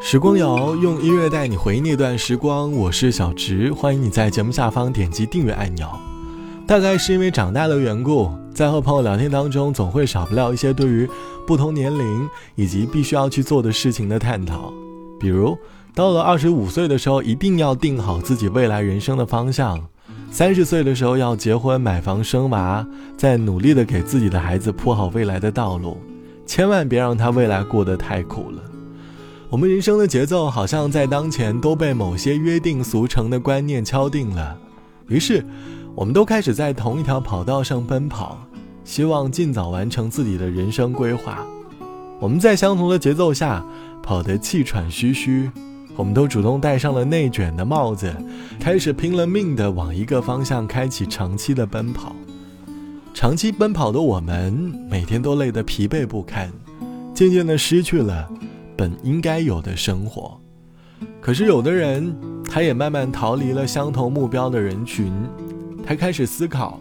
时光谣用音乐带你回忆那段时光，我是小直，欢迎你在节目下方点击订阅按钮。大概是因为长大的缘故，在和朋友聊天当中，总会少不了一些对于不同年龄以及必须要去做的事情的探讨。比如，到了二十五岁的时候，一定要定好自己未来人生的方向；三十岁的时候要结婚、买房、生娃，再努力的给自己的孩子铺好未来的道路，千万别让他未来过得太苦了。我们人生的节奏好像在当前都被某些约定俗成的观念敲定了，于是，我们都开始在同一条跑道上奔跑，希望尽早完成自己的人生规划。我们在相同的节奏下跑得气喘吁吁，我们都主动戴上了内卷的帽子，开始拼了命地往一个方向开启长期的奔跑。长期奔跑的我们，每天都累得疲惫不堪，渐渐地失去了。本应该有的生活，可是有的人，他也慢慢逃离了相同目标的人群。他开始思考，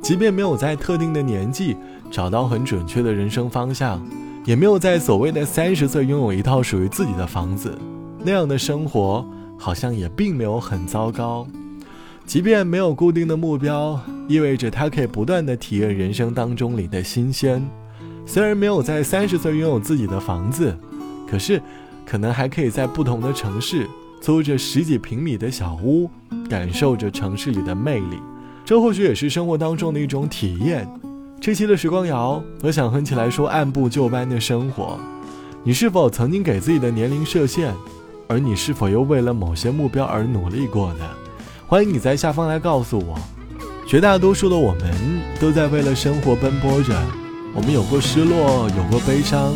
即便没有在特定的年纪找到很准确的人生方向，也没有在所谓的三十岁拥有一套属于自己的房子，那样的生活好像也并没有很糟糕。即便没有固定的目标，意味着他可以不断的体验人生当中里的新鲜。虽然没有在三十岁拥有自己的房子。可是，可能还可以在不同的城市租着十几平米的小屋，感受着城市里的魅力。这或许也是生活当中的一种体验。这期的时光谣，我想哼起来说：按部就班的生活。你是否曾经给自己的年龄设限？而你是否又为了某些目标而努力过呢？欢迎你在下方来告诉我。绝大多数的我们都在为了生活奔波着，我们有过失落，有过悲伤。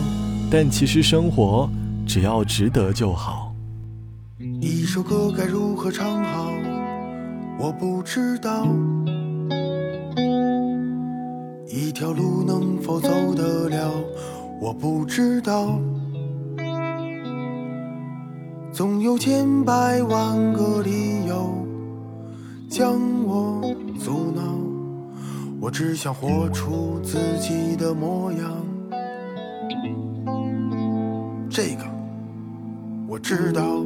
但其实生活只要值得就好。一首歌该如何唱好，我不知道。一条路能否走得了，我不知道。总有千百万个理由将我阻挠，我只想活出自己的模样。这个我知道，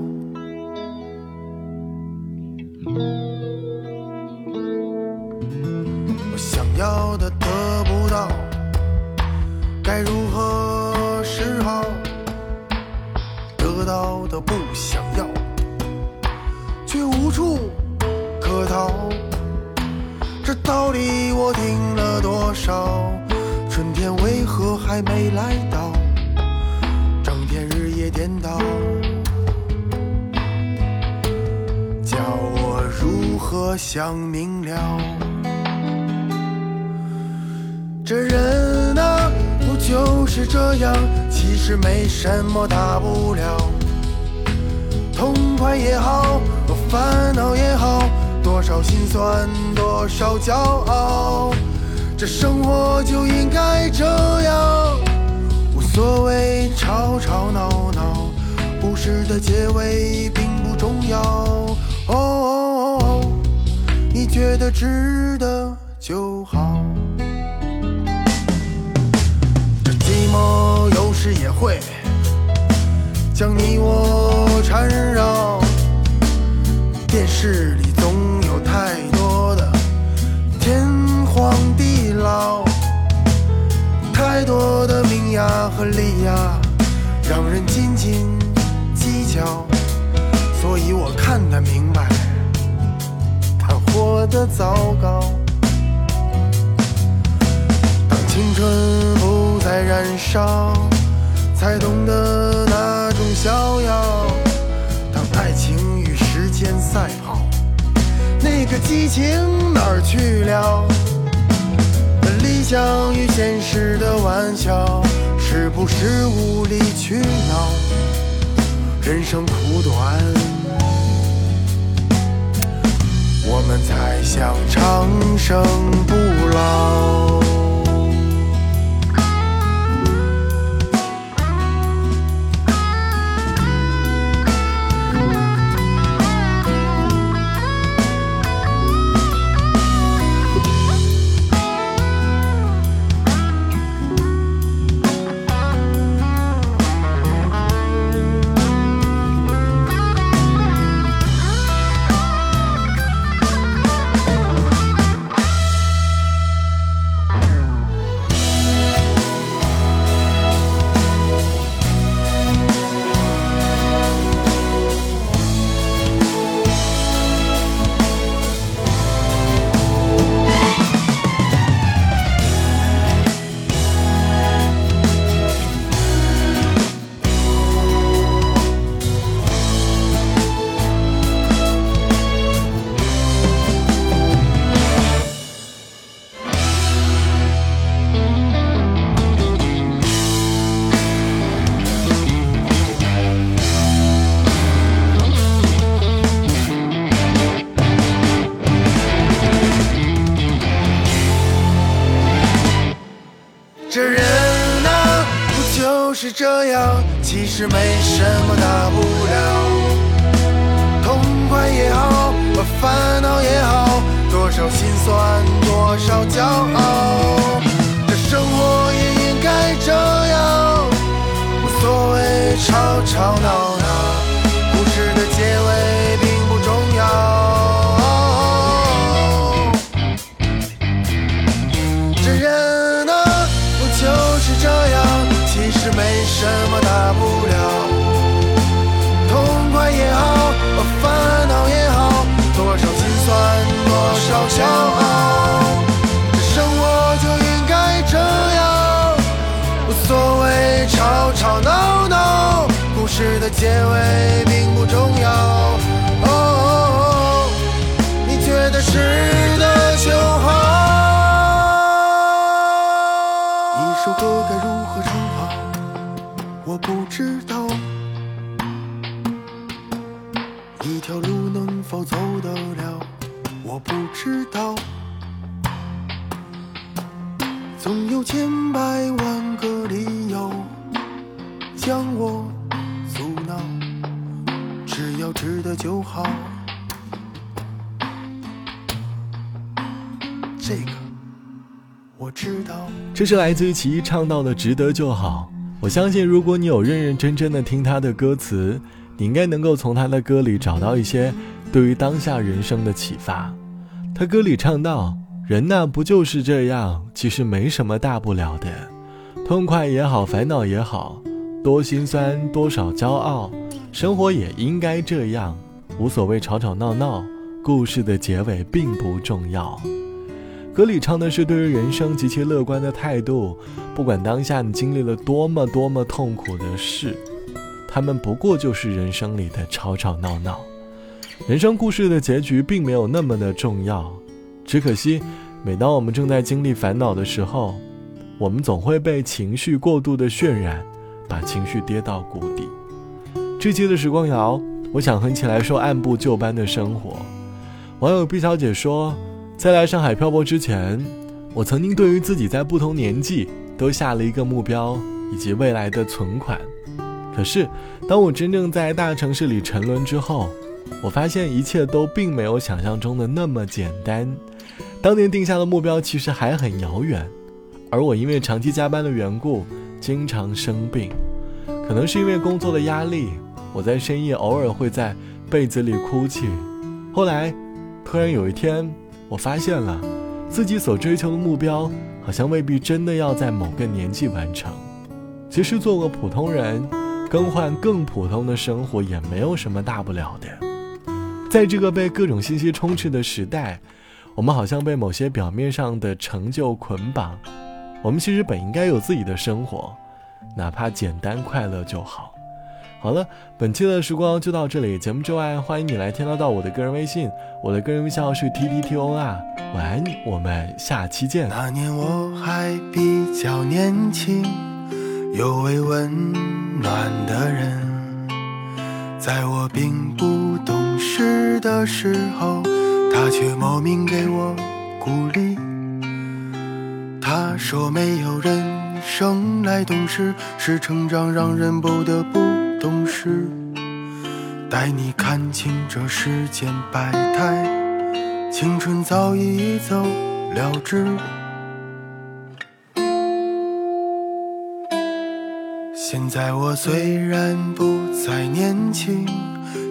我听了多少？春天为何还没来到？整天日夜颠倒，叫我如何想明了？这人啊，不就是这样？其实没什么大不了。痛快也好，烦恼也，多少心酸，多少骄傲，这生活就应该这样。无所谓吵吵闹闹。故事的结尾并不重要，哦，你觉得值得就好。这寂寞有时也会将你我缠绕，电视里总太多的名呀和利呀，让人斤斤计较。所以我看得明白，他活得糟糕。当青春不再燃烧，才懂得那种逍遥。当爱情与时间赛跑，那个激情哪儿去了？相遇现实的玩笑，是不是无理取闹？人生苦短，我们才想长生不老。这样，其实没什么大不了。痛快也好，烦恼也好，多少心酸，多少骄傲。这生活也应该这样，无所谓吵吵闹吵吵闹闹。故事的结尾并不重要。哦，你觉得值得就好。一首歌该如何唱好，我不知道。一条路能否走得了，我不知道。总有千百万个就好。这个我知道。这是来自于奇艺唱到的《值得就好》。我相信，如果你有认认真真的听他的歌词，你应该能够从他的歌里找到一些对于当下人生的启发。他歌里唱到：“人呐，不就是这样？其实没什么大不了的，痛快也好，烦恼也好，多心酸，多少骄傲，生活也应该这样，无所谓吵吵闹闹，故事的结尾并不重要。”歌里唱的是对于人生极其乐观的态度，不管当下你经历了多么多么痛苦的事，他们不过就是人生里的吵吵闹闹。人生故事的结局并没有那么的重要，只可惜，每当我们正在经历烦恼的时候，我们总会被情绪过度的渲染，把情绪跌到谷底。这期的时光谣，我想哼起来说按部就班的生活。网友毕小姐说。在来上海漂泊之前，我曾经对于自己在不同年纪都下了一个目标以及未来的存款。可是，当我真正在大城市里沉沦之后，我发现一切都并没有想象中的那么简单。当年定下的目标其实还很遥远，而我因为长期加班的缘故，经常生病。可能是因为工作的压力，我在深夜偶尔会在被子里哭泣。后来，突然有一天。我发现了，自己所追求的目标，好像未必真的要在某个年纪完成。其实做个普通人，更换更普通的生活，也没有什么大不了的。在这个被各种信息充斥的时代，我们好像被某些表面上的成就捆绑。我们其实本应该有自己的生活，哪怕简单快乐就好。好了，本期的时光就到这里。节目之外，欢迎你来添加到我的个人微信，我的个人微信号是 t t t o n 啊。晚安，我们下期见。那年我还比较年轻，有位温暖的人，在我并不懂事的时候，他却莫名给我鼓励。他说：“没有人生来懂事，是成长让人不得不。”懂事，带你看清这世间百态，青春早已走了之。现在我虽然不再年轻，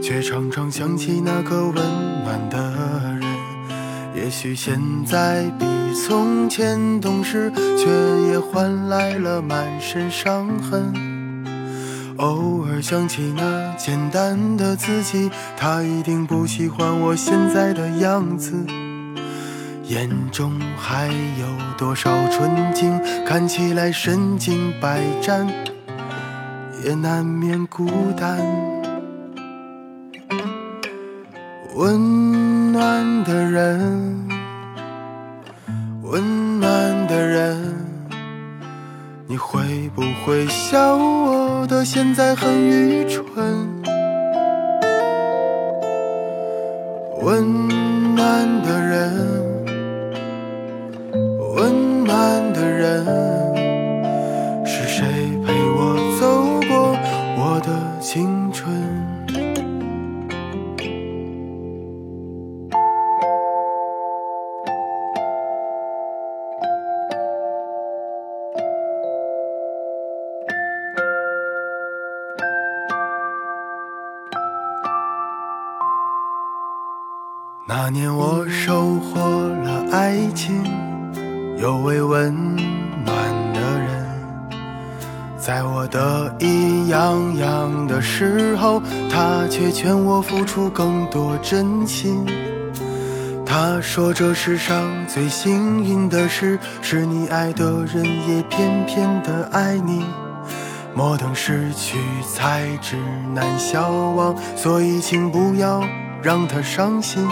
却常常想起那个温暖的人。也许现在比从前懂事，却也换来了满身伤痕。偶尔想起那简单的自己，他一定不喜欢我现在的样子。眼中还有多少纯净？看起来身经百战，也难免孤单。温暖的人，你会不会笑我？的现在很愚蠢，温暖的人，得意洋洋的时候，他却劝我付出更多真心。他说这世上最幸运的事，是你爱的人也偏偏的爱你。莫等失去才知难消亡，所以请不要让他伤心。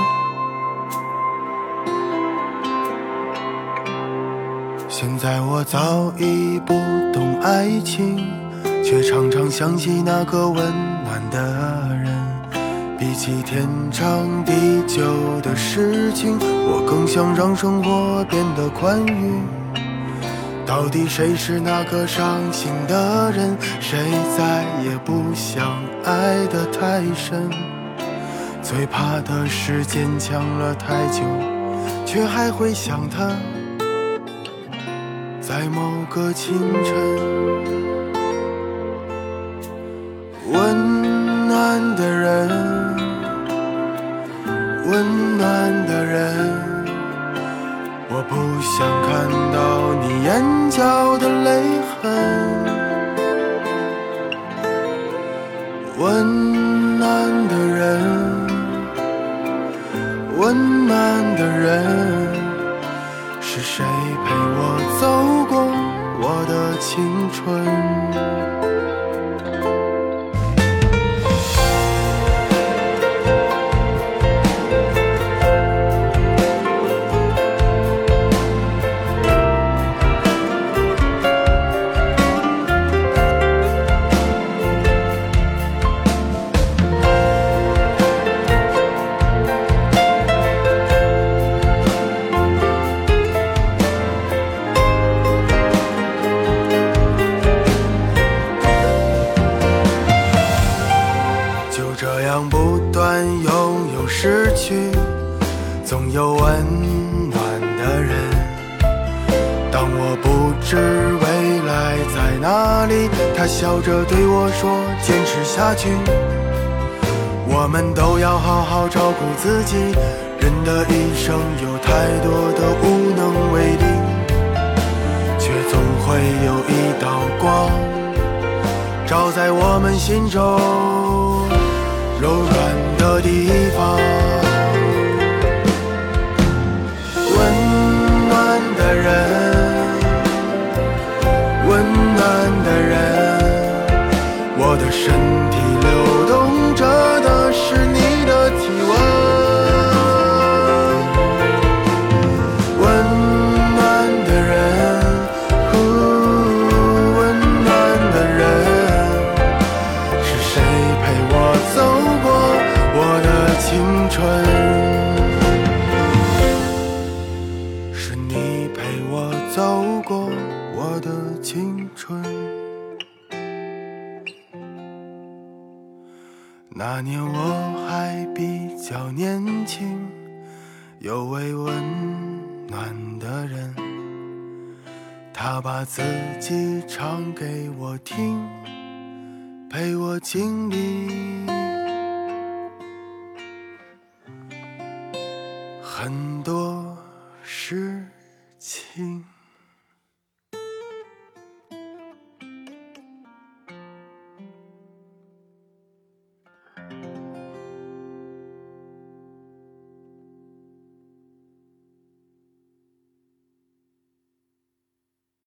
现在我早已不懂爱情，却常常想起那个温暖的人。比起天长地久的事情，我更想让生活变得宽裕。到底谁是那个伤心的人？谁再也不想爱得太深？最怕的是坚强了太久，却还会想他。在某个清晨，温拥有失去，总有温暖的人。当我不知未来在哪里他笑着对我说：“坚持下去，我们都要好好照顾自己。人的一生有太多的无能为力，却总会有一道光，照在我们心中柔软地方温暖的人温暖的人我的身唱给我听，陪我经历很多。